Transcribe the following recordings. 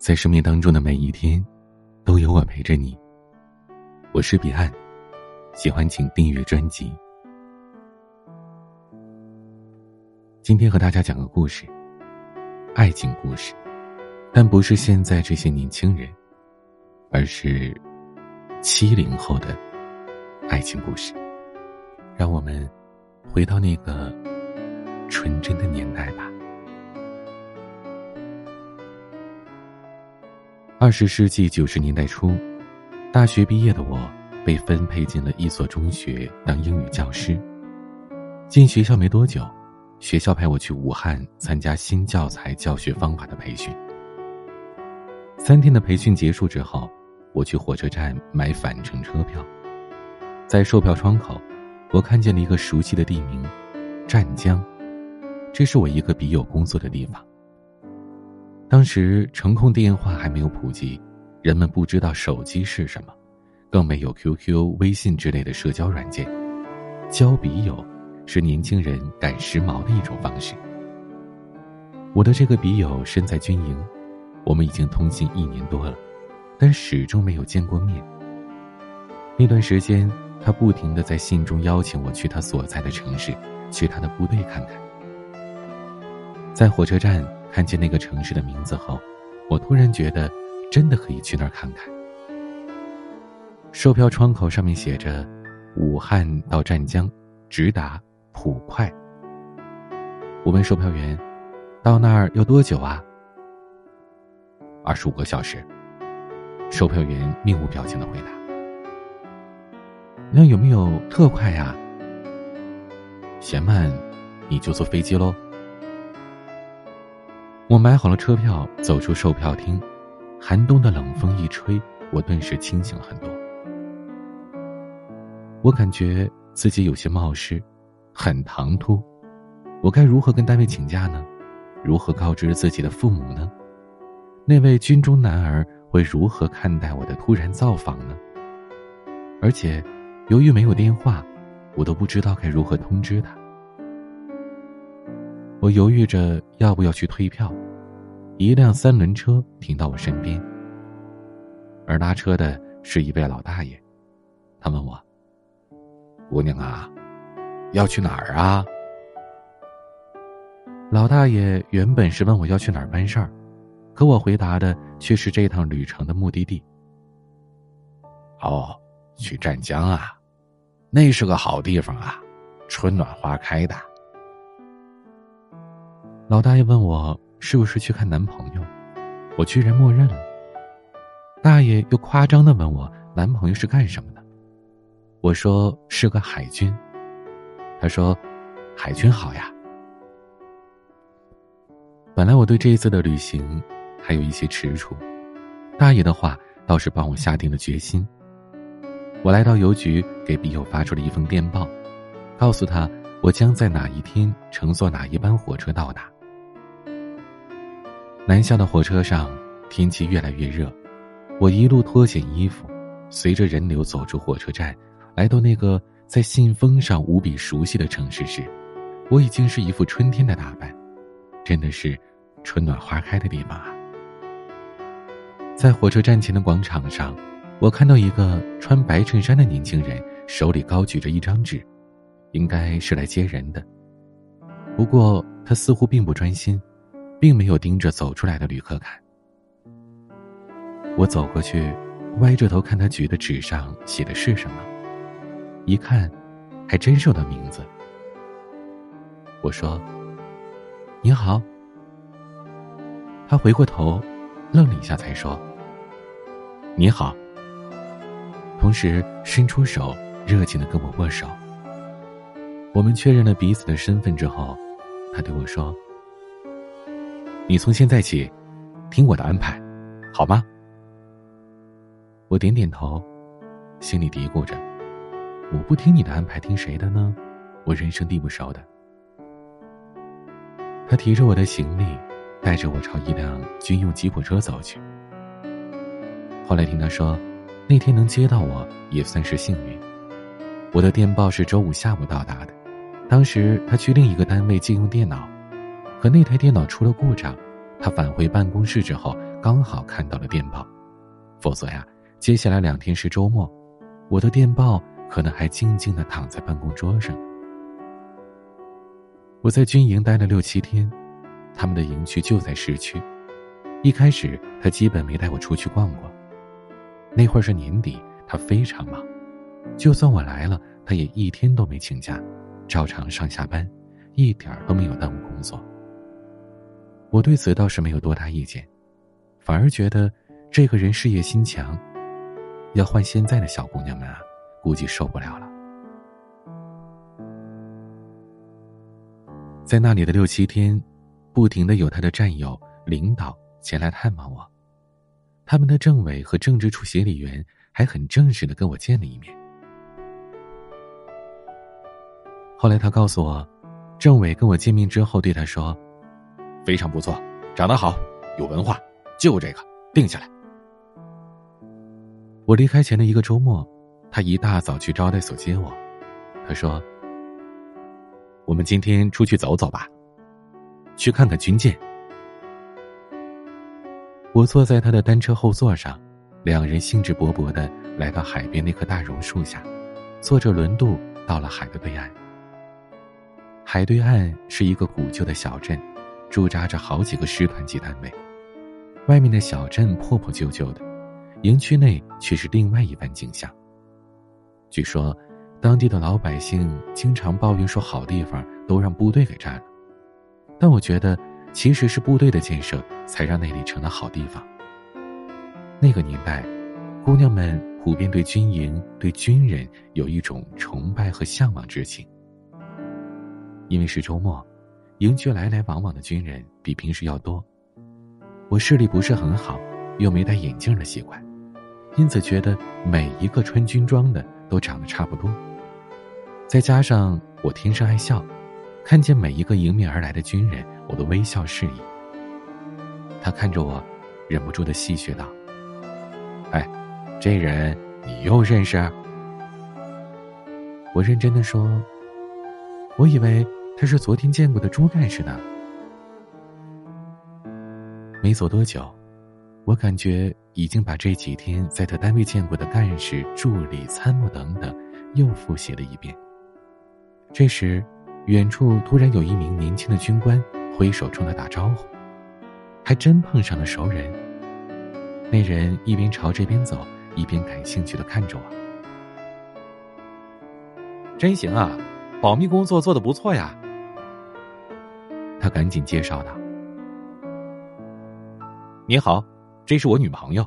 在生命当中的每一天，都有我陪着你。我是彼岸，喜欢请订阅专辑。今天和大家讲个故事，爱情故事，但不是现在这些年轻人，而是七零后的爱情故事。让我们回到那个纯真的年代吧。二十世纪九十年代初，大学毕业的我被分配进了一所中学当英语教师。进学校没多久，学校派我去武汉参加新教材教学方法的培训。三天的培训结束之后，我去火车站买返程车票，在售票窗口，我看见了一个熟悉的地名——湛江，这是我一个笔友工作的地方。当时程控电话还没有普及，人们不知道手机是什么，更没有 QQ、微信之类的社交软件。交笔友是年轻人赶时髦的一种方式。我的这个笔友身在军营，我们已经通信一年多了，但始终没有见过面。那段时间，他不停的在信中邀请我去他所在的城市，去他的部队看看。在火车站。看见那个城市的名字后，我突然觉得，真的可以去那儿看看。售票窗口上面写着：“武汉到湛江，直达普快。”我问售票员：“到那儿要多久啊？”“二十五个小时。”售票员面无表情的回答。“那有没有特快呀？”“嫌慢，你就坐飞机喽。”我买好了车票，走出售票厅，寒冬的冷风一吹，我顿时清醒了很多。我感觉自己有些冒失，很唐突，我该如何跟单位请假呢？如何告知自己的父母呢？那位军中男儿会如何看待我的突然造访呢？而且，由于没有电话，我都不知道该如何通知他。我犹豫着要不要去退票，一辆三轮车停到我身边，而拉车的是一位老大爷。他问我：“姑娘啊，要去哪儿啊？”老大爷原本是问我要去哪儿办事儿，可我回答的却是这趟旅程的目的地。哦，去湛江啊，那是个好地方啊，春暖花开的。老大爷问我是不是去看男朋友，我居然默认了。大爷又夸张的问我男朋友是干什么的，我说是个海军。他说，海军好呀。本来我对这一次的旅行还有一些踟蹰，大爷的话倒是帮我下定了决心。我来到邮局，给笔友发出了一封电报，告诉他我将在哪一天乘坐哪一班火车到达。南下的火车上，天气越来越热，我一路脱减衣服，随着人流走出火车站，来到那个在信封上无比熟悉的城市时，我已经是一副春天的打扮，真的是春暖花开的地方啊！在火车站前的广场上，我看到一个穿白衬衫的年轻人，手里高举着一张纸，应该是来接人的，不过他似乎并不专心。并没有盯着走出来的旅客看。我走过去，歪着头看他举的纸上写的是什么，一看，还真是我的名字。我说：“你好。”他回过头，愣了一下，才说：“你好。”同时伸出手，热情的跟我握手。我们确认了彼此的身份之后，他对我说。你从现在起，听我的安排，好吗？我点点头，心里嘀咕着：我不听你的安排，听谁的呢？我人生地不熟的。他提着我的行李，带着我朝一辆军用吉普车走去。后来听他说，那天能接到我也算是幸运。我的电报是周五下午到达的，当时他去另一个单位借用电脑。可那台电脑出了故障，他返回办公室之后，刚好看到了电报，否则呀，接下来两天是周末，我的电报可能还静静的躺在办公桌上。我在军营待了六七天，他们的营区就在市区。一开始他基本没带我出去逛逛。那会儿是年底，他非常忙，就算我来了，他也一天都没请假，照常上下班，一点都没有耽误工作。我对此倒是没有多大意见，反而觉得这个人事业心强，要换现在的小姑娘们啊，估计受不了了。在那里的六七天，不停的有他的战友、领导前来探望我。他们的政委和政治处协理员还很正式的跟我见了一面。后来他告诉我，政委跟我见面之后对他说：“非常不错，长得好，有文化，就这个定下来。”我离开前的一个周末，他一大早去招待所接我。他说。我们今天出去走走吧，去看看军舰。我坐在他的单车后座上，两人兴致勃勃的来到海边那棵大榕树下，坐着轮渡到了海的对岸。海对岸是一个古旧的小镇，驻扎着好几个师团级单位。外面的小镇破破旧旧的，营区内却是另外一番景象。据说。当地的老百姓经常抱怨说，好地方都让部队给占了。但我觉得，其实是部队的建设才让那里成了好地方。那个年代，姑娘们普遍对军营、对军人有一种崇拜和向往之情。因为是周末，营区来来往往的军人比平时要多。我视力不是很好，又没戴眼镜的习惯，因此觉得每一个穿军装的都长得差不多。再加上我天生爱笑，看见每一个迎面而来的军人，我都微笑示意。他看着我，忍不住的戏谑道：“哎，这人你又认识？”我认真的说：“我以为他是昨天见过的朱干事呢。”没走多久，我感觉已经把这几天在他单位见过的干事、助理、参谋等等，又复习了一遍。这时，远处突然有一名年轻的军官挥手冲他打招呼，还真碰上了熟人。那人一边朝这边走，一边感兴趣的看着我。真行啊，保密工作做的不错呀。他赶紧介绍道：“你好，这是我女朋友。”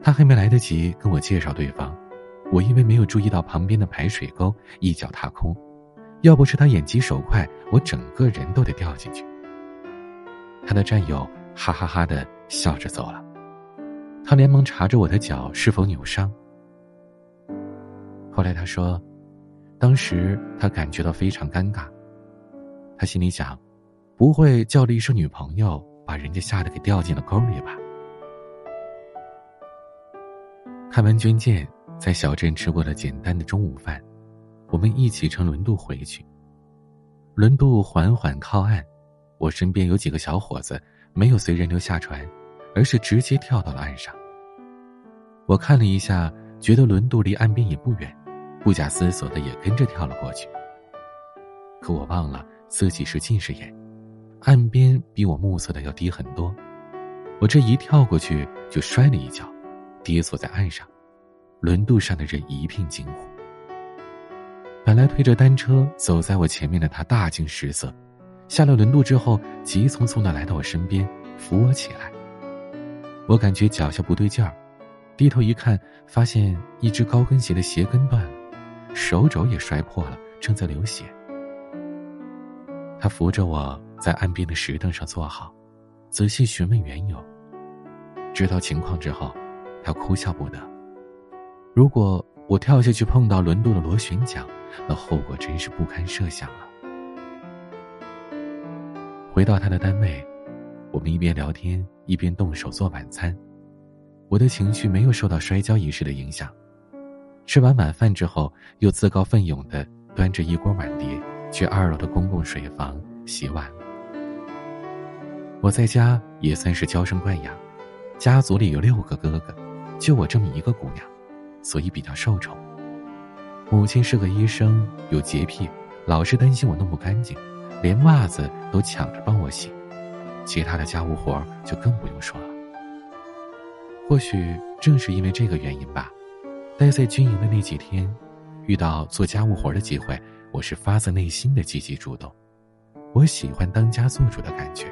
他还没来得及跟我介绍对方。我因为没有注意到旁边的排水沟，一脚踏空。要不是他眼疾手快，我整个人都得掉进去。他的战友哈哈哈的笑着走了，他连忙查着我的脚是否扭伤。后来他说，当时他感觉到非常尴尬。他心里想，不会叫了一声女朋友，把人家吓得给掉进了沟里吧？看完军舰。在小镇吃过了简单的中午饭，我们一起乘轮渡回去。轮渡缓缓靠岸，我身边有几个小伙子没有随人流下船，而是直接跳到了岸上。我看了一下，觉得轮渡离岸边也不远，不假思索的也跟着跳了过去。可我忘了自己是近视眼，岸边比我目测的要低很多，我这一跳过去就摔了一跤，跌坐在岸上。轮渡上的人一片惊呼。本来推着单车走在我前面的他大惊失色，下了轮渡之后，急匆匆的来到我身边，扶我起来。我感觉脚下不对劲儿，低头一看，发现一只高跟鞋的鞋跟断了，手肘也摔破了，正在流血。他扶着我在岸边的石凳上坐好，仔细询问缘由。知道情况之后，他哭笑不得。如果我跳下去碰到轮渡的螺旋桨，那后果真是不堪设想了。回到他的单位，我们一边聊天一边动手做晚餐。我的情绪没有受到摔跤一事的影响。吃完晚饭之后，又自告奋勇的端着一锅碗碟去二楼的公共水房洗碗。我在家也算是娇生惯养，家族里有六个哥哥，就我这么一个姑娘，所以比较受宠。母亲是个医生，有洁癖，老是担心我弄不干净，连袜子都抢着帮我洗，其他的家务活就更不用说了。或许正是因为这个原因吧，待在军营的那几天，遇到做家务活的机会，我是发自内心的积极主动。我喜欢当家做主的感觉，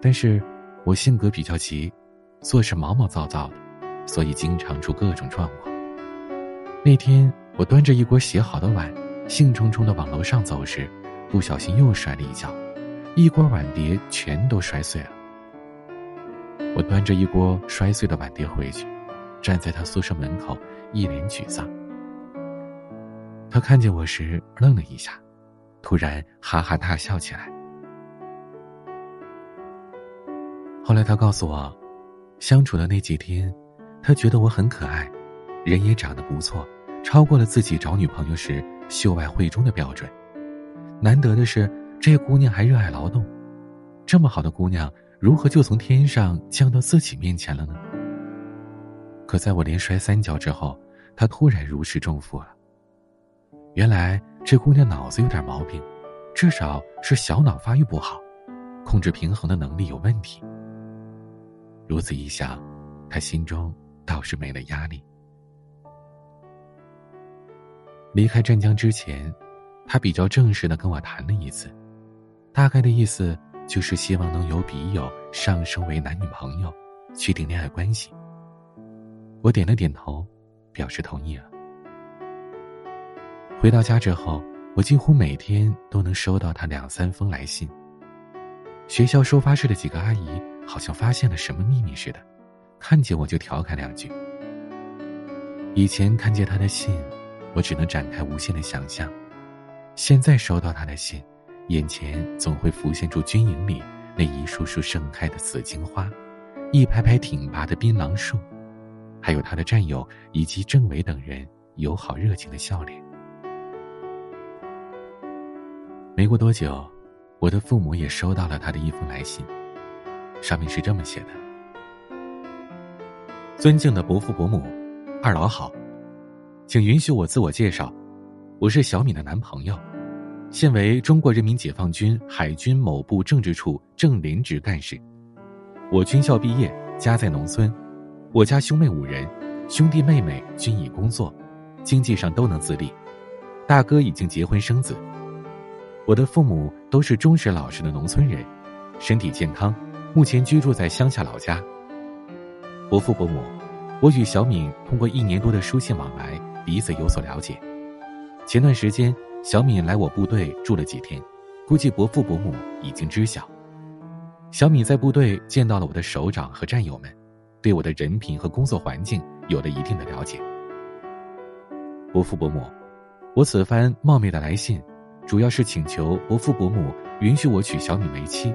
但是我性格比较急，做事毛毛躁躁的，所以经常出各种状况。那天我端着一锅洗好的碗，兴冲冲的往楼上走时，不小心又摔了一跤，一锅碗碟全都摔碎了。我端着一锅摔碎的碗碟回去，站在他宿舍门口，一脸沮丧。他看见我时愣了一下，突然哈哈大笑起来。后来他告诉我，相处的那几天，他觉得我很可爱，人也长得不错，超过了自己找女朋友时秀外慧中的标准。难得的是，这姑娘还热爱劳动，这么好的姑娘。如何就从天上降到自己面前了呢？可在我连摔三跤之后，他突然如释重负了。原来这姑娘脑子有点毛病，至少是小脑发育不好，控制平衡的能力有问题。如此一想，他心中倒是没了压力。离开镇江之前，他比较正式的跟我谈了一次，大概的意思。就是希望能由笔友上升为男女朋友，确定恋爱关系。我点了点头，表示同意了。回到家之后，我几乎每天都能收到他两三封来信。学校收发室的几个阿姨好像发现了什么秘密似的，看见我就调侃两句。以前看见他的信，我只能展开无限的想象，现在收到他的信。眼前总会浮现出军营里那一束束盛开的紫荆花，一排排挺拔的槟榔树，还有他的战友以及政委等人友好热情的笑脸。没过多久，我的父母也收到了他的一封来信，上面是这么写的：“尊敬的伯父伯母，二老好，请允许我自我介绍，我是小敏的男朋友。”现为中国人民解放军海军某部政治处正连职干事。我军校毕业，家在农村。我家兄妹五人，兄弟妹妹均已工作，经济上都能自立。大哥已经结婚生子。我的父母都是忠实老实的农村人，身体健康，目前居住在乡下老家。伯父伯母，我与小敏通过一年多的书信往来，彼此有所了解。前段时间。小敏来我部队住了几天，估计伯父伯母已经知晓。小敏在部队见到了我的首长和战友们，对我的人品和工作环境有了一定的了解。伯父伯母，我此番冒昧的来信，主要是请求伯父伯母允许我娶小敏为妻。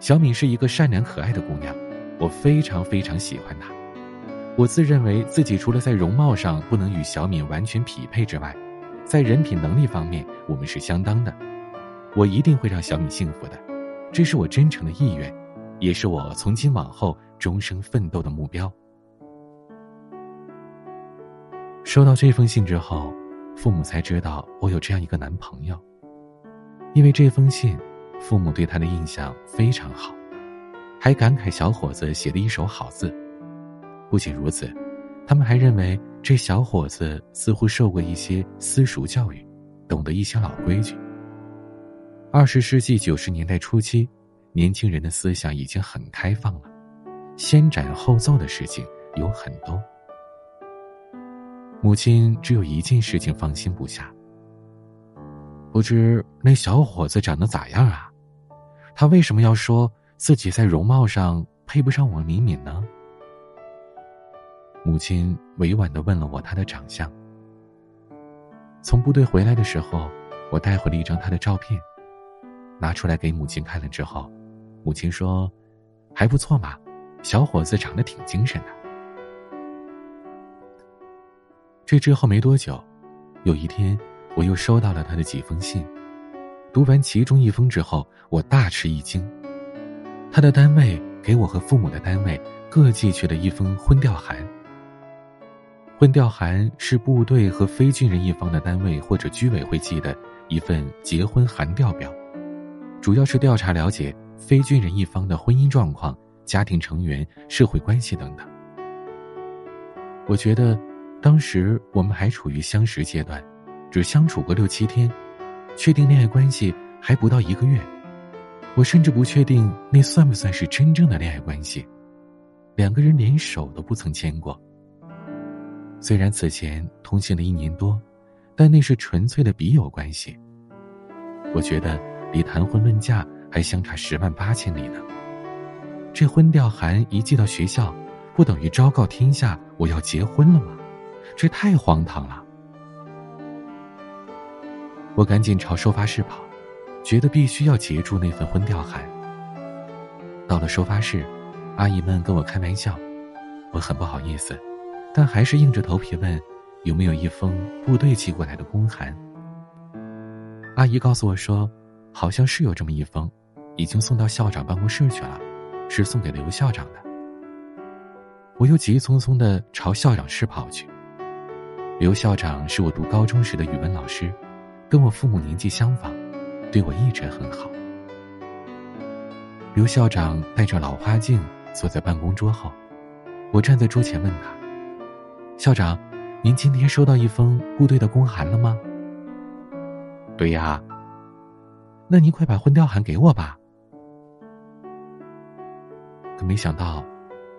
小敏是一个善良可爱的姑娘，我非常非常喜欢她。我自认为自己除了在容貌上不能与小敏完全匹配之外，在人品能力方面，我们是相当的。我一定会让小米幸福的，这是我真诚的意愿，也是我从今往后终生奋斗的目标。收到这封信之后，父母才知道我有这样一个男朋友。因为这封信，父母对他的印象非常好，还感慨小伙子写的一手好字。不仅如此。他们还认为这小伙子似乎受过一些私塾教育，懂得一些老规矩。二十世纪九十年代初期，年轻人的思想已经很开放了，先斩后奏的事情有很多。母亲只有一件事情放心不下，不知那小伙子长得咋样啊？他为什么要说自己在容貌上配不上我敏敏呢？母亲委婉的问了我他的长相。从部队回来的时候，我带回了一张他的照片，拿出来给母亲看了之后，母亲说：“还不错嘛，小伙子长得挺精神的。”这之后没多久，有一天我又收到了他的几封信，读完其中一封之后，我大吃一惊。他的单位给我和父母的单位各寄去了一封婚调函。婚调函是部队和非军人一方的单位或者居委会寄的一份结婚函调表，主要是调查了解非军人一方的婚姻状况、家庭成员、社会关系等等。我觉得，当时我们还处于相识阶段，只相处过六七天，确定恋爱关系还不到一个月。我甚至不确定那算不算是真正的恋爱关系，两个人连手都不曾牵过。虽然此前通信了一年多，但那是纯粹的笔友关系。我觉得离谈婚论嫁还相差十万八千里呢。这婚调函一寄到学校，不等于昭告天下我要结婚了吗？这太荒唐了！我赶紧朝收发室跑。觉得必须要截住那份婚调函。到了收发室，阿姨们跟我开玩笑，我很不好意思，但还是硬着头皮问有没有一封部队寄过来的公函。阿姨告诉我说，好像是有这么一封，已经送到校长办公室去了，是送给刘校长的。我又急匆匆的朝校长室跑去。刘校长是我读高中时的语文老师，跟我父母年纪相仿。对我一直很好。刘校长戴着老花镜坐在办公桌后，我站在桌前问他：“校长，您今天收到一封部队的公函了吗？”“对呀。”“那您快把婚调函给我吧。”可没想到，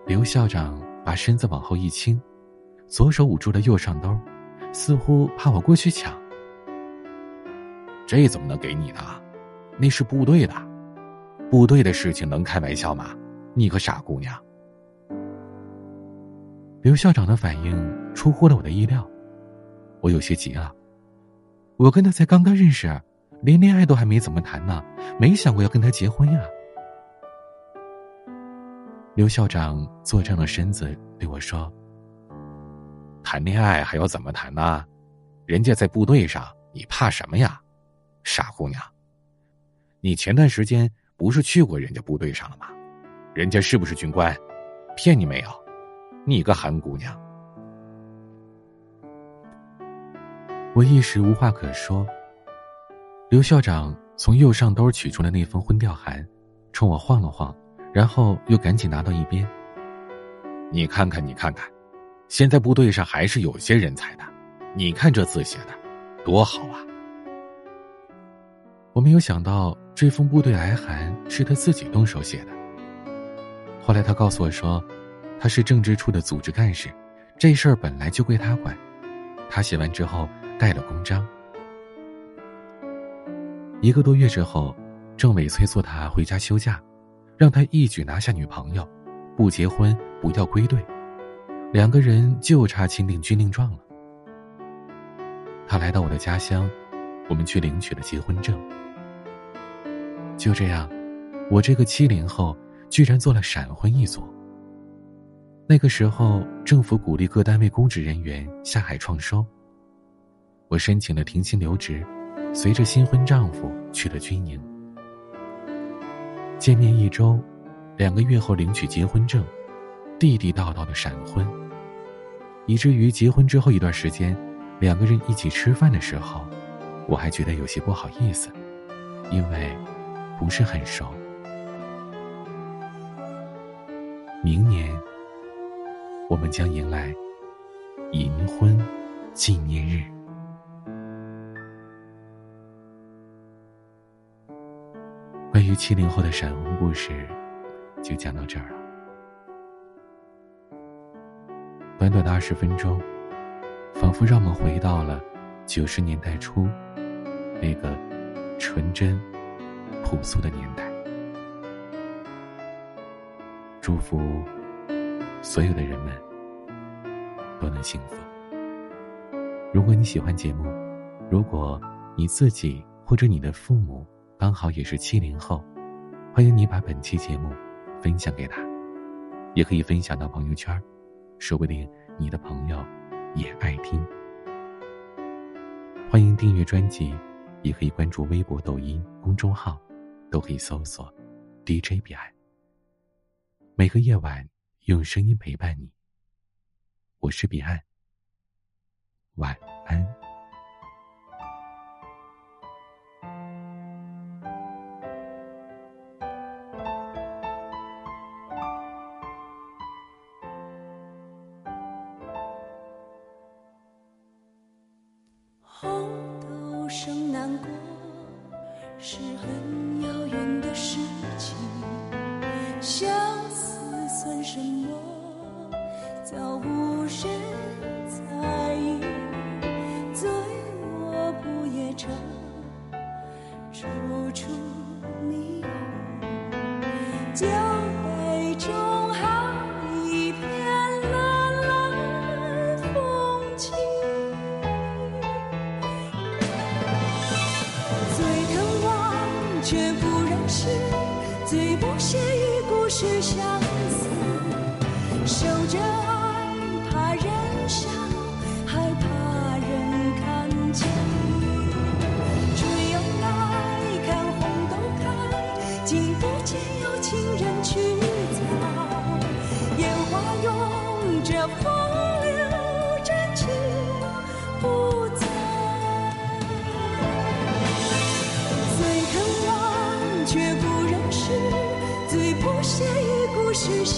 刘校长把身子往后一倾，左手捂住了右上兜，似乎怕我过去抢。这怎么能给你呢？那是部队的，部队的事情能开玩笑吗？你个傻姑娘！刘校长的反应出乎了我的意料，我有些急了。我跟他才刚刚认识，连恋爱都还没怎么谈呢，没想过要跟他结婚呀。刘校长坐正了身子对我说：“谈恋爱还要怎么谈呢？人家在部队上，你怕什么呀？”傻姑娘，你前段时间不是去过人家部队上了吗？人家是不是军官？骗你没有？你个韩姑娘！我一时无话可说。刘校长从右上兜取出了那封婚调函，冲我晃了晃，然后又赶紧拿到一边。你看看，你看看，现在部队上还是有些人才的。你看这字写的，多好啊！我没有想到这封部队来函是他自己动手写的。后来他告诉我说，他是政治处的组织干事，这事儿本来就归他管。他写完之后盖了公章。一个多月之后，政委催促他回家休假，让他一举拿下女朋友，不结婚不要归队，两个人就差签订军令状了。他来到我的家乡，我们去领取了结婚证。就这样，我这个七零后居然做了闪婚一族。那个时候，政府鼓励各单位公职人员下海创收。我申请了停薪留职，随着新婚丈夫去了军营。见面一周，两个月后领取结婚证，地地道道的闪婚，以至于结婚之后一段时间，两个人一起吃饭的时候，我还觉得有些不好意思，因为。不是很熟。明年，我们将迎来银婚纪念日。关于七零后的闪婚故事，就讲到这儿了。短短的二十分钟，仿佛让我们回到了九十年代初那个纯真。朴素的年代，祝福所有的人们都能幸福。如果你喜欢节目，如果你自己或者你的父母刚好也是七零后，欢迎你把本期节目分享给他，也可以分享到朋友圈，说不定你的朋友也爱听。欢迎订阅专辑，也可以关注微博、抖音公众号，都可以搜索 DJ 彼岸。每个夜晚用声音陪伴你，我是彼岸。晚安。却不认识，最不屑一顾是相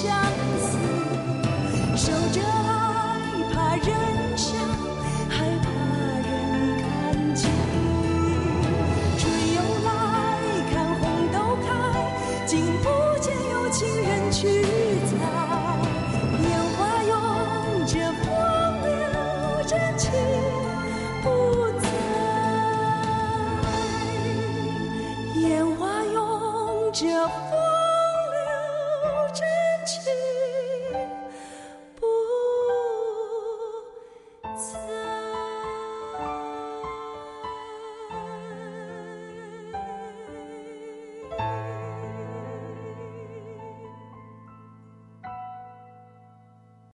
想。